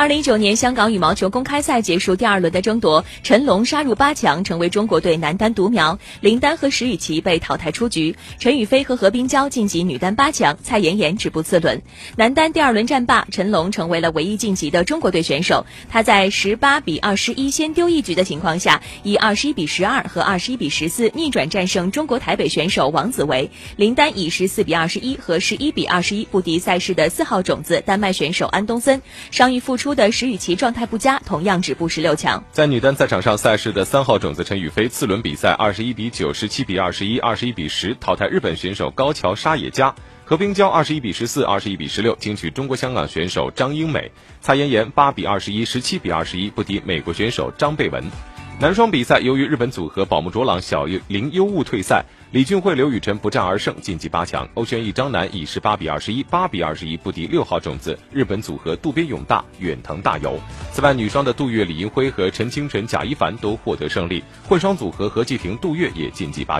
二零一九年香港羽毛球公开赛结束第二轮的争夺，陈龙杀入八强，成为中国队男单独苗。林丹和石宇奇被淘汰出局，陈雨菲和何冰娇晋级女单八强，蔡妍妍止步次轮。男单第二轮战罢，陈龙成为了唯一晋级的中国队选手。他在十八比二十一先丢一局的情况下，以二十一比十二和二十一比十四逆转战胜中国台北选手王子维。林丹以十四比二十一和十一比二十一不敌赛事的四号种子丹麦选手安东森。伤愈复出的石宇奇状态不佳，同样止步十六强。在女单赛场上，赛事的三号种子陈雨菲次轮比赛二十一比九、十七比二十一、二十一比十淘汰日本选手高桥沙野佳，何冰娇二十一比十四、二十一比十六惊取中国香港选手张英美，蔡妍妍八比二十一、十七比二十一不敌美国选手张贝文。男双比赛，由于日本组合宝木卓朗、小林优悟退赛，李俊慧、刘雨辰不战而胜，晋级八强。欧轩逸、张楠以十八比二十一、八比二十一不敌六号种子日本组合渡边勇大、远藤大由。此外，女双的杜月、李银辉和陈清晨、贾一凡都获得胜利，混双组合何继婷、杜月也晋级八。